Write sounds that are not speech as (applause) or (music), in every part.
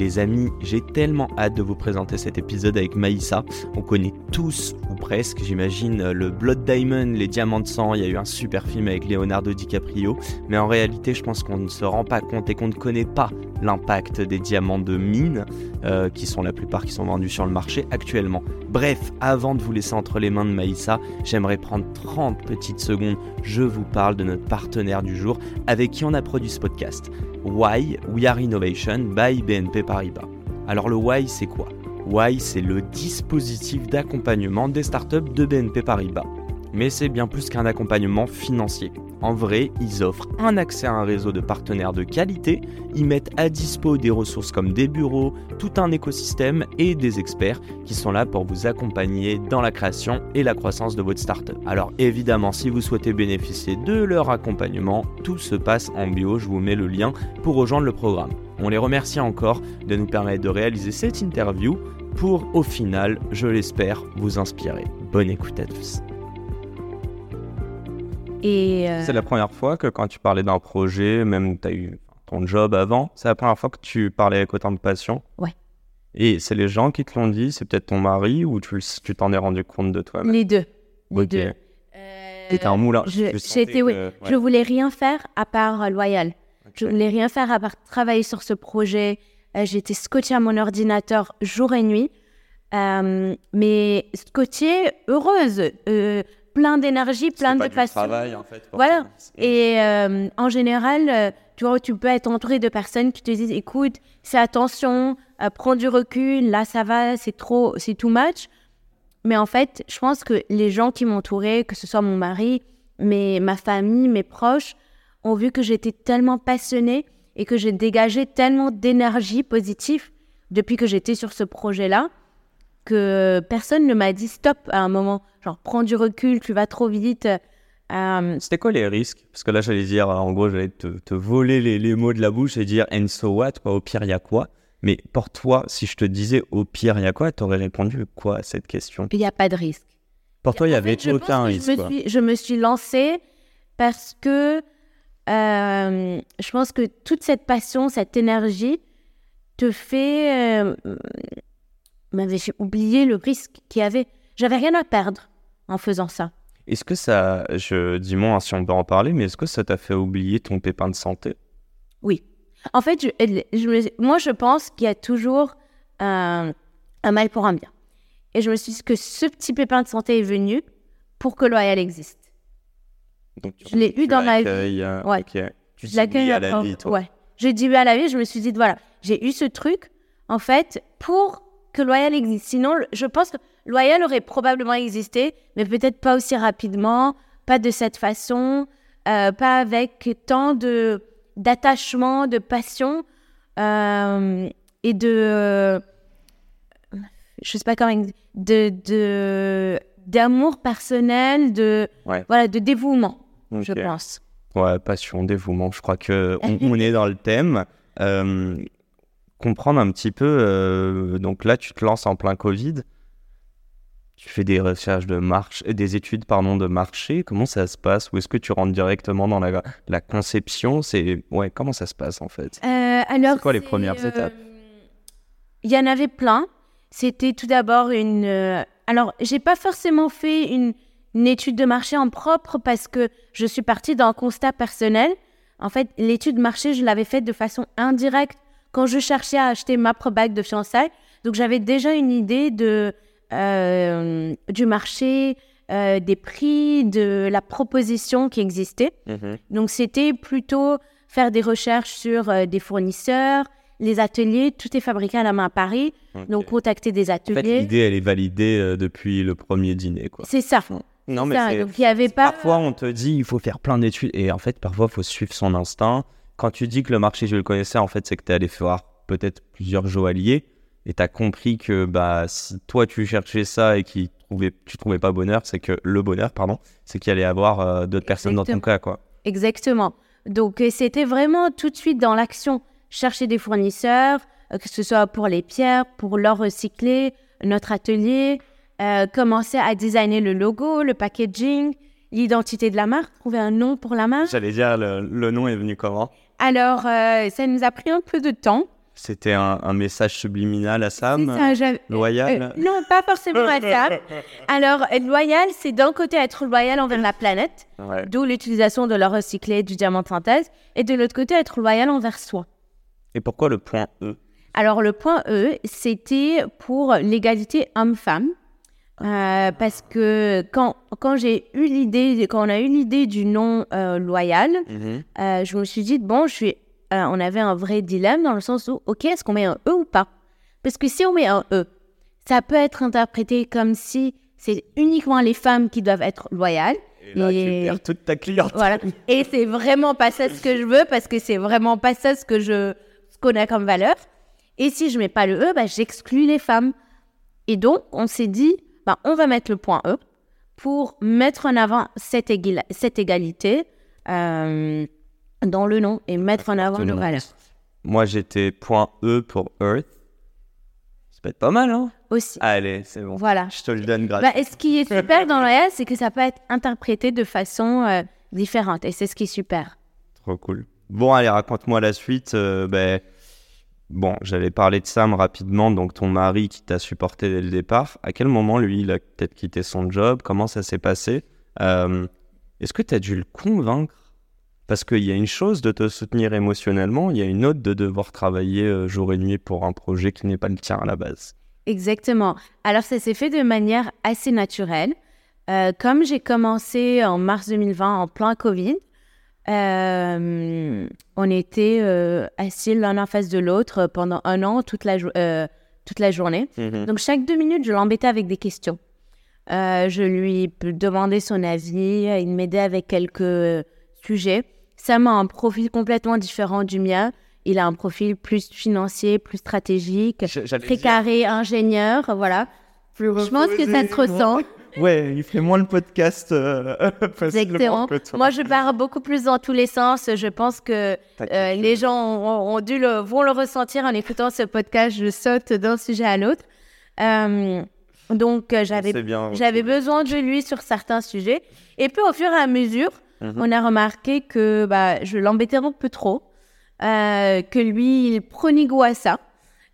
Les amis, j'ai tellement hâte de vous présenter cet épisode avec Maïssa. On connaît tous, ou presque, j'imagine, le Blood Diamond, les Diamants de sang. Il y a eu un super film avec Leonardo DiCaprio. Mais en réalité, je pense qu'on ne se rend pas compte et qu'on ne connaît pas l'impact des diamants de mine, euh, qui sont la plupart qui sont vendus sur le marché actuellement. Bref, avant de vous laisser entre les mains de Maïssa, j'aimerais prendre 30 petites secondes. Je vous parle de notre partenaire du jour avec qui on a produit ce podcast. Why We Are Innovation by BNP Paribas. Alors le Why c'est quoi? Why c'est le dispositif d'accompagnement des startups de BNP Paribas. Mais c'est bien plus qu'un accompagnement financier. En vrai, ils offrent un accès à un réseau de partenaires de qualité, ils mettent à dispo des ressources comme des bureaux, tout un écosystème et des experts qui sont là pour vous accompagner dans la création et la croissance de votre startup. Alors évidemment, si vous souhaitez bénéficier de leur accompagnement, tout se passe en bio, je vous mets le lien pour rejoindre le programme. On les remercie encore de nous permettre de réaliser cette interview pour au final, je l'espère, vous inspirer. Bonne écoute à tous. Euh, c'est la première fois que quand tu parlais d'un projet, même tu as eu ton job avant, c'est la première fois que tu parlais avec autant de passion Ouais. Et c'est les gens qui te l'ont dit, c'est peut-être ton mari ou tu t'en es rendu compte de toi-même? Les deux. Les deux. T'étais un moulin. Je, j'étais, oui. Je voulais rien faire à part euh, Loyal. Je Ok. voulais rien faire à part travailler sur ce projet. Euh, j'étais scotchée à mon ordinateur jour et nuit. Euh, mais scotchée, heureuse, euh, plein d'énergie, plein C'est de pas du passion. travail, en fait, Voilà. Et euh, en général, euh, tu vois, tu peux être entouré de personnes qui te disent, écoute, fais attention, euh, prends du recul, là ça va, c'est trop, c'est too much. Mais en fait, je pense que les gens qui m'entouraient, que ce soit mon mari, mes, ma famille, mes proches, ont vu que j'étais tellement passionnée et que j'ai dégagé tellement d'énergie positive depuis que j'étais sur ce projet-là que personne ne m'a dit stop à un moment. Genre, prends du recul, tu vas trop vite. Euh, C'était quoi les risques? Parce que là, j'allais dire, en gros, j'allais te, te voler les, les mots de la bouche et dire and so what quoi, Au pire, il y a quoi? Mais pour toi, si je te disais au pire, il y a quoi T'aurais répondu quoi à cette question? Il n'y a pas de risque. Pour toi, il y avait fait, aucun que risque. Je me, quoi. suis, je me suis lancée parce que euh, je pense que toute cette passion, cette énergie te fait euh, m'avait fait oublier le risque qu'il y avait. J'avais rien à perdre en faisant ça. Est-ce que ça, je dis-moi hein, si on peut en parler, mais est-ce que ça t'a fait oublier ton pépin de santé? Oui. En fait, je, je me- moi, je pense qu'il y a toujours un, un mal pour un bien. Et je me suis dit que ce petit pépin de santé est venu pour que Loyal existe. Donc, Je l'ai eu dans ma vie. euh, Ouais. ok. Tu dis oui à la vie, toi. Ouais. J'ai dit oui à la vie. Je me suis dit, voilà, j'ai eu ce truc, en fait, pour que Loyal existe. Sinon, je pense que Loyal aurait probablement existé, mais peut-être pas aussi rapidement, pas de cette façon, euh, pas avec tant de d'attachement, de passion euh, et de, je sais pas comment, de de d'amour personnel, de Ouais. voilà, de dévouement, je pense. Ouais, passion, dévouement. Je crois que on, on est dans le thème. Euh, comprendre un petit peu. euh, donc là, tu te lances en plein Covid. Tu fais des recherches de marché, des études pardon de marché. Comment ça se passe? Ou est-ce que tu rentres directement dans la, la conception? C'est ouais. Comment ça se passe en fait? Euh, alors, C'est quoi les premières euh, étapes? Il y en avait plein. C'était tout d'abord une. euh, Alors, j'ai pas forcément fait une, une étude de marché en propre parce que je suis partie d'un constat personnel. En fait, l'étude de marché, je l'avais faite de façon indirecte quand je cherchais à acheter ma bague de fiançailles. Donc, j'avais déjà une idée de, euh, du marché, euh, des prix, de la proposition qui existait. Donc, c'était plutôt faire des recherches sur euh, des fournisseurs, les ateliers. Tout est fabriqué à la main à Paris. Donc, contacter des en fait, ateliers. l'idée, elle est validée depuis le premier dîner, quoi. c'est ça. Non, Donc, il n'y avait pas. Parfois, on te dit il faut faire plein d'études et en fait, parfois, il faut suivre son instinct. Quand tu dis que le marché, je le connaissais, en fait, c'est que tu es allé voir peut-être plusieurs joailliers et tu as compris que bah, si toi tu cherchais ça et que trouvais, tu trouvais pas bonheur, c'est que le bonheur, pardon, c'est qu'il allait y avoir euh, d'autres personnes dans ton cas. Quoi. Exactement. Donc euh, c'était vraiment tout de suite dans l'action. Chercher des fournisseurs, euh, que ce soit pour les pierres, pour l'or recyclé, notre atelier, commencer à designer le logo, le packaging, l'identité de la marque, trouver un nom pour la marque. J'allais dire, le, le, nom est venu comment? Alors, ça nous a pris un peu de temps. C'était un, message subliminal à Sam Loyal euh, Non, pas forcément à Sam. (laughs) Alors, être loyal, c'est d'un côté être loyal envers la planète, d'où l'utilisation de l'or recyclé, du diamant de synthèse, et de l'autre côté, être loyal envers soi. Et pourquoi le point E? Alors, le point E, c'était pour l'égalité homme-femme. Euh, parce que quand, quand j'ai eu l'idée, quand on a eu l'idée du nom euh, loyal, mhm. je me suis dit, bon, je suis euh, on avait un vrai dilemme dans le sens où, OK, est-ce qu'on met un E ou pas? Parce que si on met un E, ça peut être interprété comme si c'est uniquement les femmes qui doivent être loyales. Et là, tu perds toute ta clientèle. Voilà. (laughs) Et c'est vraiment pas ça ce que je veux parce que c'est vraiment pas ça ce que je connais comme valeur. Et si je mets pas le E, bah, j'exclus les femmes. Et donc, on s'est dit, bah, on va mettre le point E pour mettre en avant cette, cette égalité. Euh, dans le nom et mettre en avant nos valeurs. Moi, j'étais point E pour Earth. Ça peut être pas mal, hein? Aussi. Allez, c'est bon. Voilà. Je te le donne gratuit. Bah, et ce qui est super dans l'OS, c'est que ça peut être interprété de façon euh, différente. Et c'est ce qui est super. Trop cool. Bon, allez, raconte-moi la suite. Euh, ben, bon, j'allais parler de Sam rapidement. Donc, ton mari qui t'a supporté dès le départ. À quel moment, lui, il a peut-être quitté son job? Comment ça s'est passé? Euh, Est-ce que tu as dû le convaincre? Parce qu'il y a une chose de te soutenir émotionnellement, il y a une autre de devoir travailler euh, jour et nuit pour un projet qui n'est pas le tien à la base. Exactement. Alors ça s'est fait de manière assez naturelle. Euh, comme j'ai commencé en mars 2020 en plein Covid, euh, on était assis l'un en face de l'autre pendant un an, toute la, toute la journée. Mhm. Donc chaque deux minutes, je l'embêtais avec des questions. je lui demandais son avis, il m'aidait avec quelques sujets. Sam a un profil complètement différent du mien. Il a un profil plus financier, plus stratégique, très carré, ingénieur, voilà. je pense que ça se ressent. Ouais, il fait moins le podcast euh, (laughs) Exactement. Moi, je pars beaucoup plus dans tous les sens. Je pense que euh, les gens ont, dû le, vont le ressentir en écoutant ce podcast. Je saute d'un sujet à l'autre. Euh, donc, j'avais, j'avais besoin de lui sur certains sujets. Et puis, au fur et à mesure, Mhm. On a remarqué que bah, je l'embêtais un peu trop, euh, que lui, il prenait goût à ça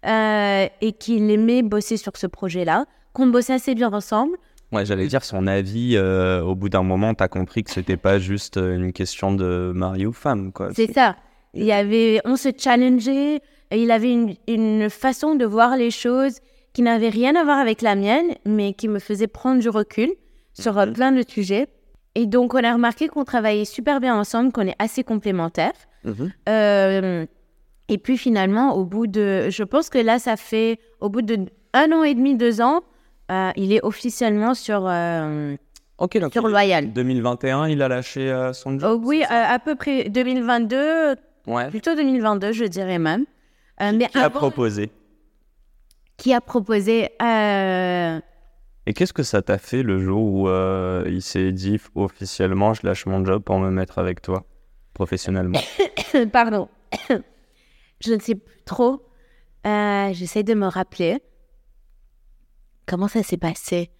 euh, et qu'il aimait bosser sur ce projet-là, qu'on bossait assez bien ensemble. Ouais, j'allais dire son avis. Euh, au bout d'un moment, tu as compris que c'était pas juste une question de mari ou femme, quoi. C'est ça. Il y avait, on se challengeait. Et il avait une, une, façon de voir les choses qui n'avait rien à voir avec la mienne, mais qui me faisait prendre du recul sur mhm. plein de sujets. Et donc, on a remarqué qu'on travaillait super bien ensemble, qu'on est assez complémentaires. Mhm. Euh, et puis finalement, au bout de, je pense que là, ça fait, au bout de un an et demi, deux ans, euh, il est officiellement sur, euh, sur Loyal. 2021, il a lâché son job. Oh, oui, à peu près 2022, ouais. plutôt 2022, je dirais même. mais qui a proposé? Qui a proposé et qu'est-ce que ça t'a fait le jour où euh, il s'est dit officiellement je lâche mon job pour me mettre avec toi professionnellement? (coughs) Pardon. (coughs) je ne sais plus trop. Euh, j'essaie de me rappeler. Comment ça s'est passé?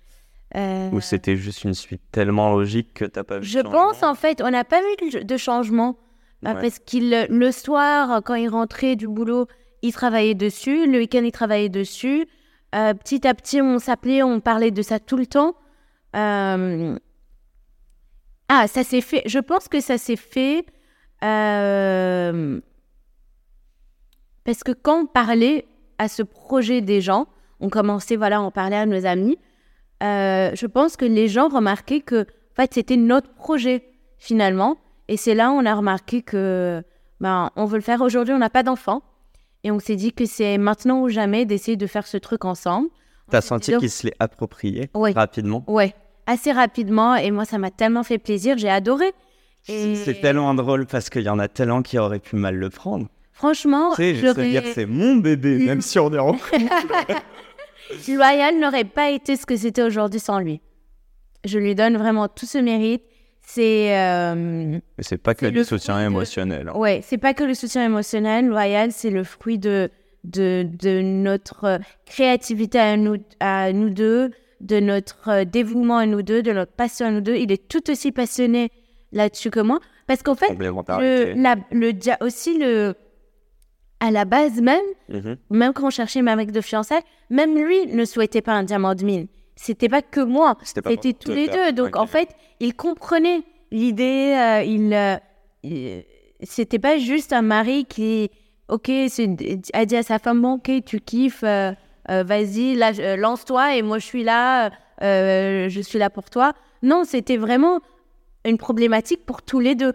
Euh... Ou c'était juste une suite tellement logique que t'as pas vu Je pense en fait, on n'a pas vu de changement. Euh, parce qu'il le soir, quand il rentrait du boulot, il travaillait dessus. Le week-end, il travaillait dessus. Euh, petit à petit, on s'appelait, on parlait de ça tout le temps. Euh, ah, ça s'est fait. Je pense que ça s'est fait euh, parce que quand on parlait à ce projet des gens, on commençait, voilà, on parlait à nos amis. je pense que les gens remarquaient que, en fait, c'était notre projet finalement. Et c'est là où on a remarqué que, ben, on veut le faire aujourd'hui. On n'a pas d'enfants. Et on s'est dit que c'est maintenant ou jamais d'essayer de faire ce truc ensemble. T'as senti qu'il se l'est approprié rapidement? Ouais, assez rapidement. Et moi, ça m'a tellement fait plaisir. J'ai adoré. C'est tellement drôle parce qu'il y en a tellement qui auraient pu mal le prendre. Franchement, Tu sais, je sais dire, c'est mon bébé, même (laughs) si on est en (laughs) Loyal n'aurait pas été ce que c'était aujourd'hui sans lui. Je lui donne vraiment tout ce mérite. C'est euh, Mais c'est pas que le soutien de- émotionnel. hein. ouais, c'est pas que le soutien émotionnel. Loyal, c'est le fruit de de, de notre créativité à nous à nous deux, de notre euh, dévouement à nous deux, de notre passion à nous deux. Il est tout aussi passionné là-dessus que moi, parce qu'en fait, le, la, aussi le à la base même Mhm. même quand on cherchait ma mec de fiançailles, même lui ne souhaitait pas un diamant de mine. C'était pas que moi, C'était tous les deux. Donc en fait, il comprenait l'idée. euh, il, euh, il- c'était pas juste un mari qui, ok, a dit à sa femme, bon, ok, tu kiffes, euh, euh, vas-y, lance-toi et moi je suis là, je suis là pour toi. Non, c'était vraiment une problématique pour tous les deux.